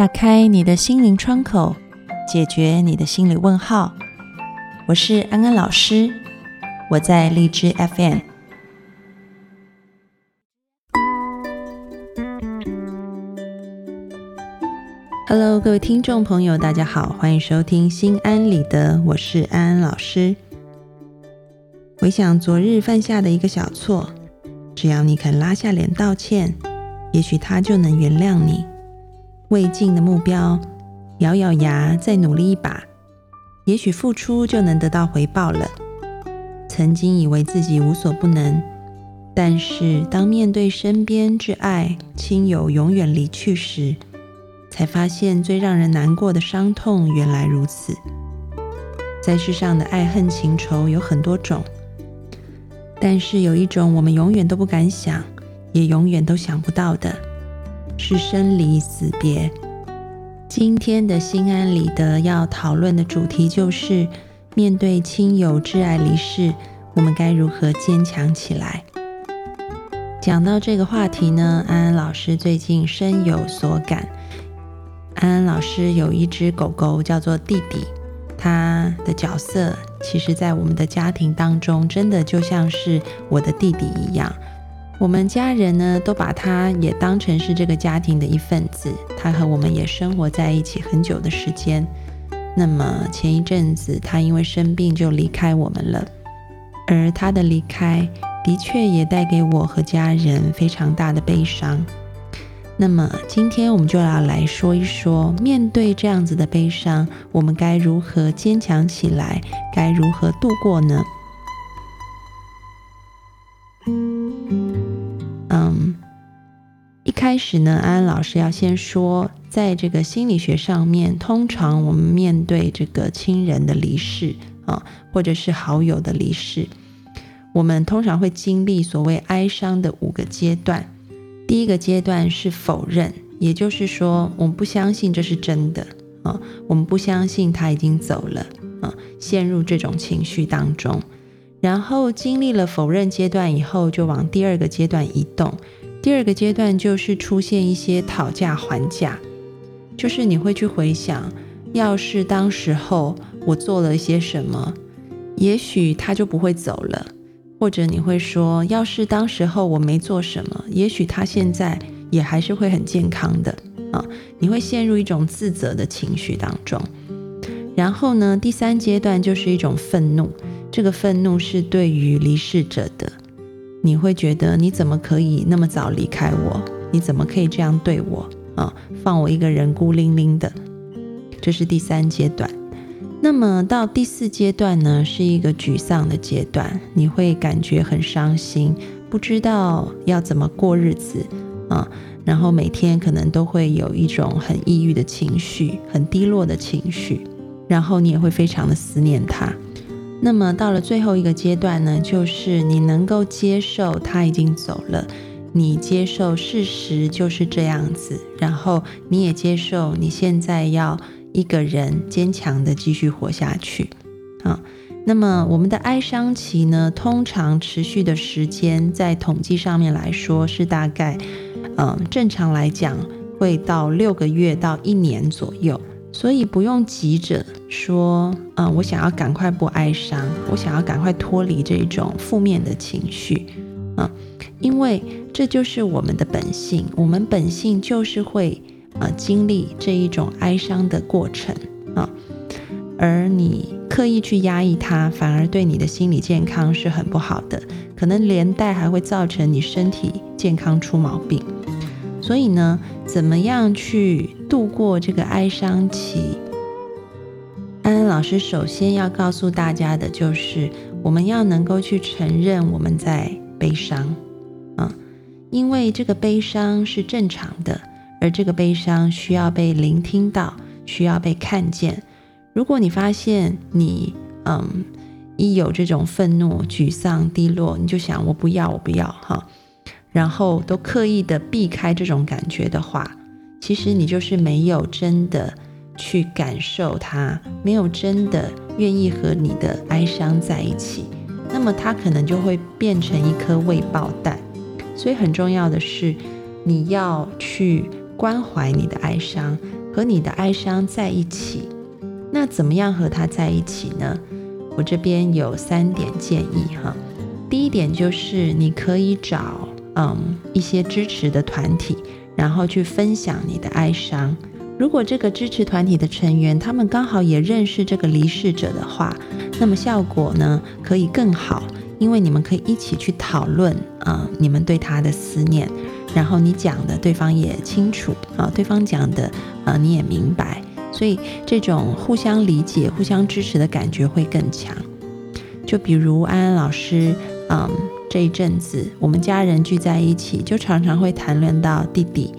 打开你的心灵窗口，解决你的心理问号。我是安安老师，我在荔枝 FM。Hello，各位听众朋友，大家好，欢迎收听心安理得，我是安安老师。回想昨日犯下的一个小错，只要你肯拉下脸道歉，也许他就能原谅你。未尽的目标，咬咬牙再努力一把，也许付出就能得到回报了。曾经以为自己无所不能，但是当面对身边挚爱亲友永远离去时，才发现最让人难过的伤痛原来如此。在世上的爱恨情仇有很多种。但是有一种我们永远都不敢想，也永远都想不到的，是生离死别。今天的心安理得要讨论的主题就是，面对亲友挚爱离世，我们该如何坚强起来？讲到这个话题呢，安安老师最近深有所感。安安老师有一只狗狗，叫做弟弟。它的角色，其实，在我们的家庭当中，真的就像是我的弟弟一样。我们家人呢，都把他也当成是这个家庭的一份子。他和我们也生活在一起很久的时间。那么前一阵子，他因为生病就离开我们了。而他的离开，的确也带给我和家人非常大的悲伤。那么今天我们就要来说一说，面对这样子的悲伤，我们该如何坚强起来？该如何度过呢？嗯，一开始呢，安安老师要先说，在这个心理学上面，通常我们面对这个亲人的离世啊，或者是好友的离世，我们通常会经历所谓哀伤的五个阶段。第一个阶段是否认，也就是说，我们不相信这是真的啊，我们不相信他已经走了啊，陷入这种情绪当中。然后经历了否认阶段以后，就往第二个阶段移动。第二个阶段就是出现一些讨价还价，就是你会去回想，要是当时候我做了一些什么，也许他就不会走了。或者你会说，要是当时候我没做什么，也许他现在也还是会很健康的啊。你会陷入一种自责的情绪当中。然后呢，第三阶段就是一种愤怒，这个愤怒是对于离世者的。你会觉得你怎么可以那么早离开我？你怎么可以这样对我啊？放我一个人孤零零的，这是第三阶段。那么到第四阶段呢，是一个沮丧的阶段，你会感觉很伤心，不知道要怎么过日子啊，然后每天可能都会有一种很抑郁的情绪，很低落的情绪，然后你也会非常的思念他。那么到了最后一个阶段呢，就是你能够接受他已经走了，你接受事实就是这样子，然后你也接受你现在要。一个人坚强的继续活下去，啊，那么我们的哀伤期呢，通常持续的时间，在统计上面来说是大概，嗯，正常来讲会到六个月到一年左右，所以不用急着说，嗯，我想要赶快不哀伤，我想要赶快脱离这种负面的情绪，啊，因为这就是我们的本性，我们本性就是会。啊，经历这一种哀伤的过程啊，而你刻意去压抑它，反而对你的心理健康是很不好的，可能连带还会造成你身体健康出毛病。所以呢，怎么样去度过这个哀伤期？安安老师首先要告诉大家的就是，我们要能够去承认我们在悲伤啊，因为这个悲伤是正常的。而这个悲伤需要被聆听到，需要被看见。如果你发现你嗯一有这种愤怒、沮丧、低落，你就想我不要，我不要哈，然后都刻意的避开这种感觉的话，其实你就是没有真的去感受它，没有真的愿意和你的哀伤在一起，那么它可能就会变成一颗未爆弹。所以很重要的是，你要去。关怀你的哀伤，和你的哀伤在一起。那怎么样和他在一起呢？我这边有三点建议哈。第一点就是你可以找嗯一些支持的团体，然后去分享你的哀伤。如果这个支持团体的成员他们刚好也认识这个离世者的话，那么效果呢可以更好，因为你们可以一起去讨论啊你们对他的思念，然后你讲的对方也清楚啊，对方讲的啊你也明白。所以这种互相理解、互相支持的感觉会更强。就比如安安老师，嗯，这一阵子我们家人聚在一起，就常常会谈论到弟弟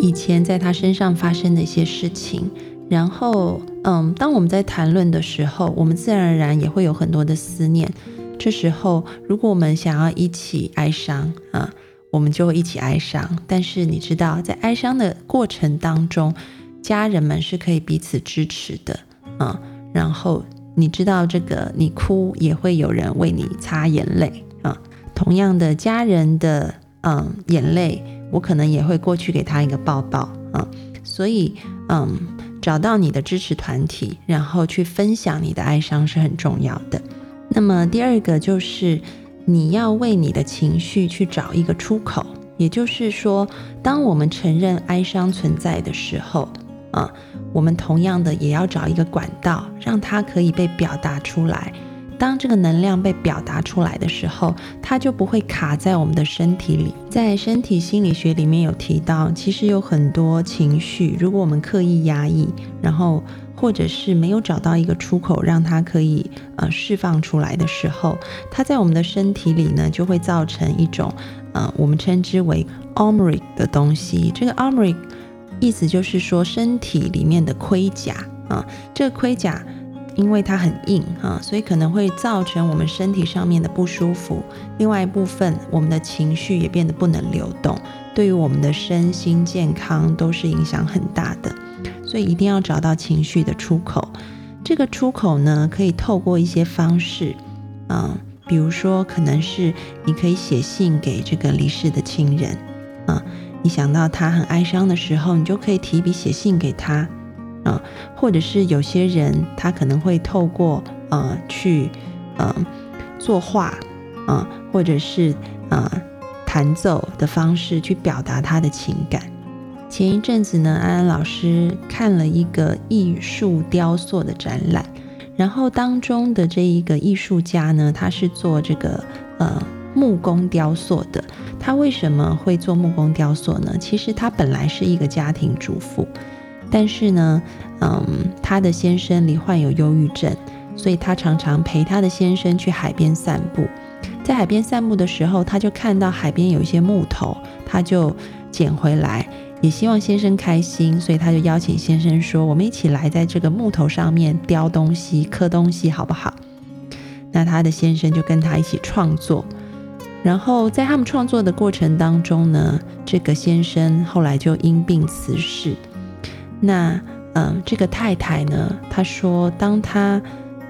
以前在他身上发生的一些事情。然后，嗯，当我们在谈论的时候，我们自然而然也会有很多的思念。这时候，如果我们想要一起哀伤啊，我们就一起哀伤。但是你知道，在哀伤的过程当中，家人们是可以彼此支持的，嗯，然后你知道这个，你哭也会有人为你擦眼泪啊。同样的，家人的嗯眼泪，我可能也会过去给他一个抱抱啊。所以，嗯，找到你的支持团体，然后去分享你的哀伤是很重要的。那么第二个就是你要为你的情绪去找一个出口，也就是说，当我们承认哀伤存在的时候。啊，我们同样的也要找一个管道，让它可以被表达出来。当这个能量被表达出来的时候，它就不会卡在我们的身体里。在身体心理学里面有提到，其实有很多情绪，如果我们刻意压抑，然后或者是没有找到一个出口，让它可以呃释放出来的时候，它在我们的身体里呢，就会造成一种呃我们称之为 armory 的东西。这个 armory。意思就是说，身体里面的盔甲啊，这个盔甲因为它很硬啊，所以可能会造成我们身体上面的不舒服。另外一部分，我们的情绪也变得不能流动，对于我们的身心健康都是影响很大的。所以一定要找到情绪的出口。这个出口呢，可以透过一些方式，嗯，比如说可能是你可以写信给这个离世的亲人，啊。你想到他很哀伤的时候，你就可以提笔写信给他，啊，或者是有些人他可能会透过呃去呃作画，啊，或者是呃弹奏的方式去表达他的情感。前一阵子呢，安安老师看了一个艺术雕塑的展览，然后当中的这一个艺术家呢，他是做这个呃。木工雕塑的，他为什么会做木工雕塑呢？其实他本来是一个家庭主妇，但是呢，嗯，他的先生罹患有忧郁症，所以他常常陪他的先生去海边散步。在海边散步的时候，他就看到海边有一些木头，他就捡回来，也希望先生开心，所以他就邀请先生说：“我们一起来在这个木头上面雕东西、刻东西，好不好？”那他的先生就跟他一起创作。然后在他们创作的过程当中呢，这个先生后来就因病辞世。那嗯，这个太太呢，她说，当她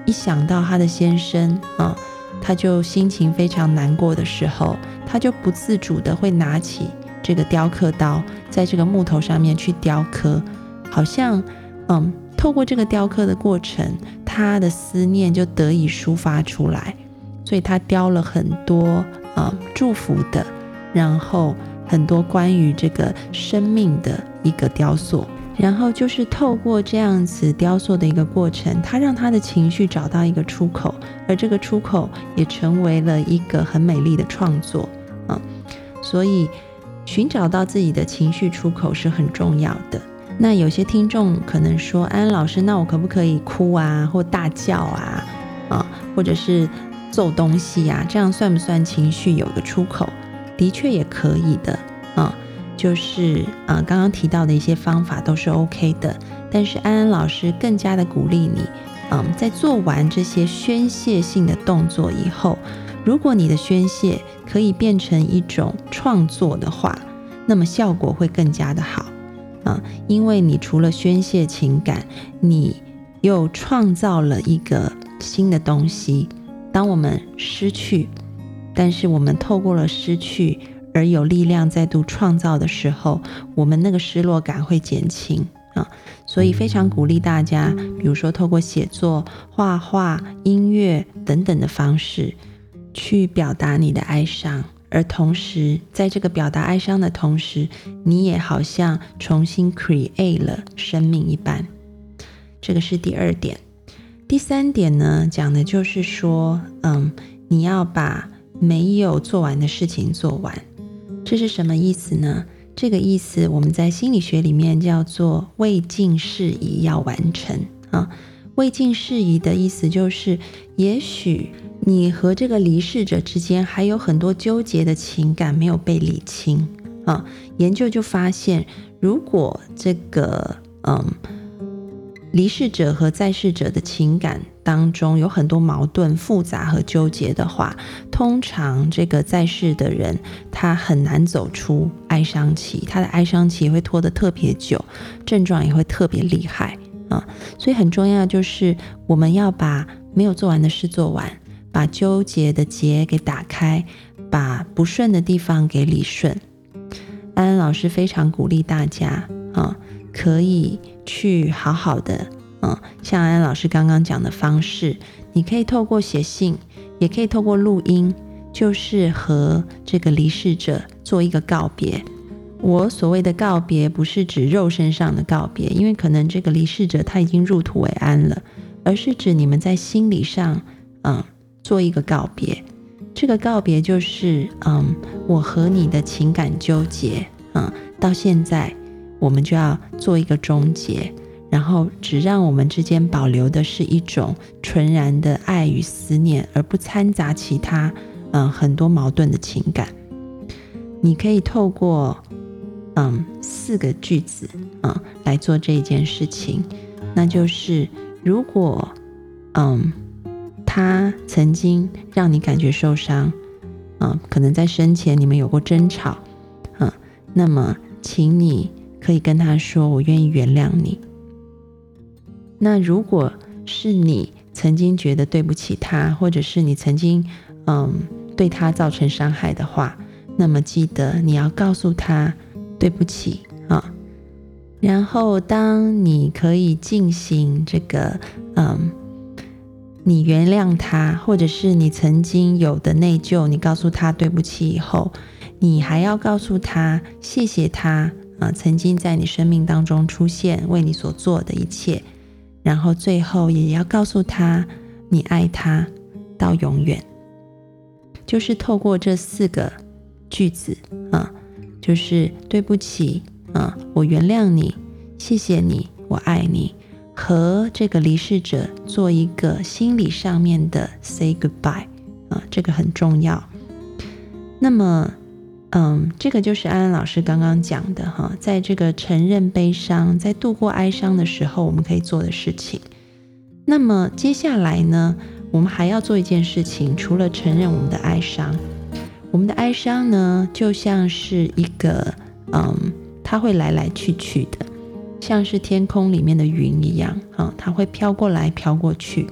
一想到她的先生啊，她就心情非常难过的时候，她就不自主的会拿起这个雕刻刀，在这个木头上面去雕刻，好像嗯，透过这个雕刻的过程，她的思念就得以抒发出来，所以她雕了很多。啊，祝福的，然后很多关于这个生命的一个雕塑，然后就是透过这样子雕塑的一个过程，他让他的情绪找到一个出口，而这个出口也成为了一个很美丽的创作啊。所以寻找到自己的情绪出口是很重要的。那有些听众可能说，安安老师，那我可不可以哭啊，或大叫啊，啊，或者是？揍东西呀，这样算不算情绪有个出口？的确也可以的啊，就是啊，刚刚提到的一些方法都是 OK 的。但是安安老师更加的鼓励你，嗯，在做完这些宣泄性的动作以后，如果你的宣泄可以变成一种创作的话，那么效果会更加的好啊，因为你除了宣泄情感，你又创造了一个新的东西。当我们失去，但是我们透过了失去而有力量再度创造的时候，我们那个失落感会减轻啊。所以非常鼓励大家，比如说透过写作、画画、音乐等等的方式，去表达你的哀伤。而同时，在这个表达哀伤的同时，你也好像重新 create 了生命一般。这个是第二点。第三点呢，讲的就是说，嗯，你要把没有做完的事情做完。这是什么意思呢？这个意思我们在心理学里面叫做未尽事宜要完成啊。未尽事宜的意思就是，也许。你和这个离世者之间还有很多纠结的情感没有被理清啊！研究就发现，如果这个嗯离世者和在世者的情感当中有很多矛盾、复杂和纠结的话，通常这个在世的人他很难走出哀伤期，他的哀伤期会拖得特别久，症状也会特别厉害啊！所以很重要就是我们要把没有做完的事做完。把纠结的结给打开，把不顺的地方给理顺。安安老师非常鼓励大家啊，可以去好好的，嗯，像安安老师刚刚讲的方式，你可以透过写信，也可以透过录音，就是和这个离世者做一个告别。我所谓的告别，不是指肉身上的告别，因为可能这个离世者他已经入土为安了，而是指你们在心理上，嗯。做一个告别，这个告别就是，嗯，我和你的情感纠结，嗯，到现在我们就要做一个终结，然后只让我们之间保留的是一种纯然的爱与思念，而不掺杂其他，嗯，很多矛盾的情感。你可以透过，嗯，四个句子，嗯，来做这一件事情，那就是如果，嗯。他曾经让你感觉受伤，嗯，可能在生前你们有过争吵，嗯，那么，请你可以跟他说：“我愿意原谅你。”那如果是你曾经觉得对不起他，或者是你曾经嗯对他造成伤害的话，那么记得你要告诉他对不起啊。然后，当你可以进行这个嗯。你原谅他，或者是你曾经有的内疚，你告诉他对不起以后，你还要告诉他谢谢他啊，曾经在你生命当中出现，为你所做的一切，然后最后也要告诉他你爱他到永远，就是透过这四个句子啊，就是对不起啊，我原谅你，谢谢你，我爱你。和这个离世者做一个心理上面的 say goodbye 啊，这个很重要。那么，嗯，这个就是安安老师刚刚讲的哈，在这个承认悲伤、在度过哀伤的时候，我们可以做的事情。那么接下来呢，我们还要做一件事情，除了承认我们的哀伤，我们的哀伤呢，就像是一个嗯，它会来来去去的。像是天空里面的云一样，啊，它会飘过来，飘过去。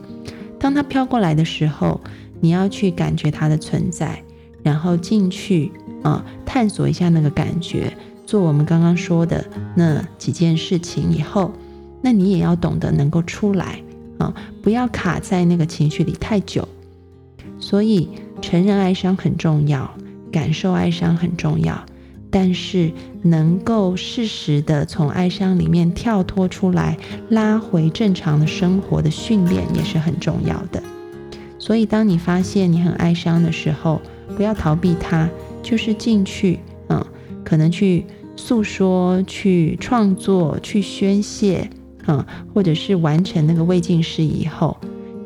当它飘过来的时候，你要去感觉它的存在，然后进去啊，探索一下那个感觉，做我们刚刚说的那几件事情以后，那你也要懂得能够出来啊，不要卡在那个情绪里太久。所以，承认哀伤很重要，感受哀伤很重要。但是能够适时的从哀伤里面跳脱出来，拉回正常的生活的训练也是很重要的。所以，当你发现你很哀伤的时候，不要逃避它，就是进去，嗯，可能去诉说、去创作、去宣泄，嗯，或者是完成那个未尽事以后，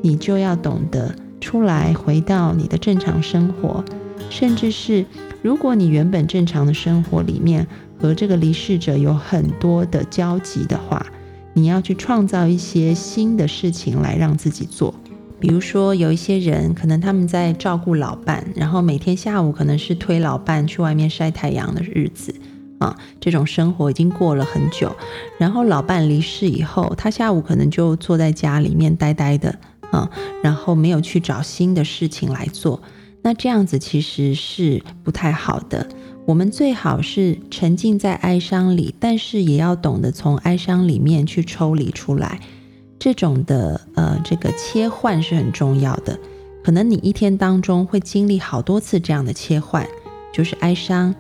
你就要懂得出来，回到你的正常生活，甚至是。如果你原本正常的生活里面和这个离世者有很多的交集的话，你要去创造一些新的事情来让自己做。比如说，有一些人可能他们在照顾老伴，然后每天下午可能是推老伴去外面晒太阳的日子啊，这种生活已经过了很久。然后老伴离世以后，他下午可能就坐在家里面呆呆的啊，然后没有去找新的事情来做。那这样子其实是不太好的。我们最好是沉浸在哀伤里，但是也要懂得从哀伤里面去抽离出来。这种的呃，这个切换是很重要的。可能你一天当中会经历好多次这样的切换，就是哀伤，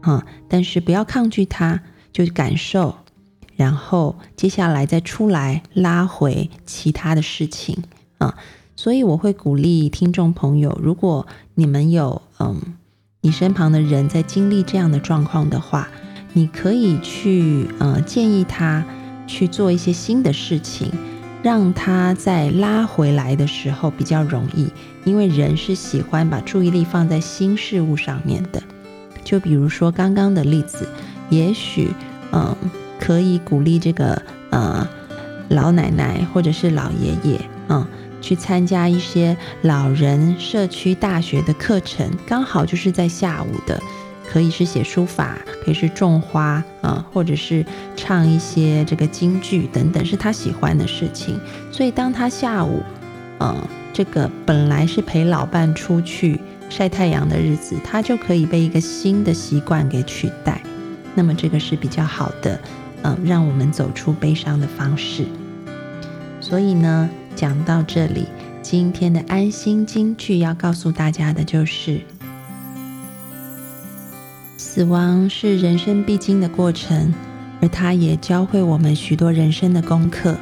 哈，但是不要抗拒它，就感受，然后接下来再出来拉回其他的事情啊。所以我会鼓励听众朋友，如果你们有嗯，你身旁的人在经历这样的状况的话，你可以去呃建议他去做一些新的事情。让他在拉回来的时候比较容易，因为人是喜欢把注意力放在新事物上面的。就比如说刚刚的例子，也许嗯可以鼓励这个呃老奶奶或者是老爷爷嗯去参加一些老人社区大学的课程，刚好就是在下午的。可以是写书法，可以是种花啊，或者是唱一些这个京剧等等，是他喜欢的事情。所以当他下午，嗯，这个本来是陪老伴出去晒太阳的日子，他就可以被一个新的习惯给取代。那么这个是比较好的，嗯，让我们走出悲伤的方式。所以呢，讲到这里，今天的安心京剧要告诉大家的就是。死亡是人生必经的过程，而它也教会我们许多人生的功课。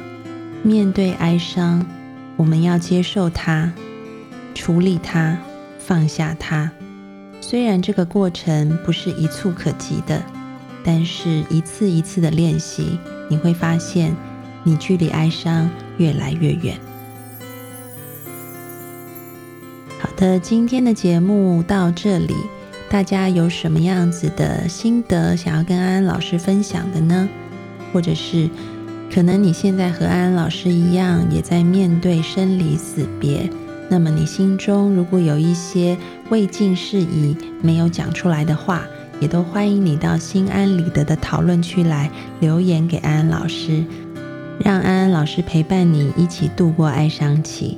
面对哀伤，我们要接受它，处理它，放下它。虽然这个过程不是一蹴可及的，但是一次一次的练习，你会发现你距离哀伤越来越远。好的，今天的节目到这里。大家有什么样子的心得想要跟安安老师分享的呢？或者是可能你现在和安安老师一样，也在面对生离死别，那么你心中如果有一些未尽事宜没有讲出来的话，也都欢迎你到心安理得的讨论区来留言给安安老师，让安安老师陪伴你一起度过哀伤期。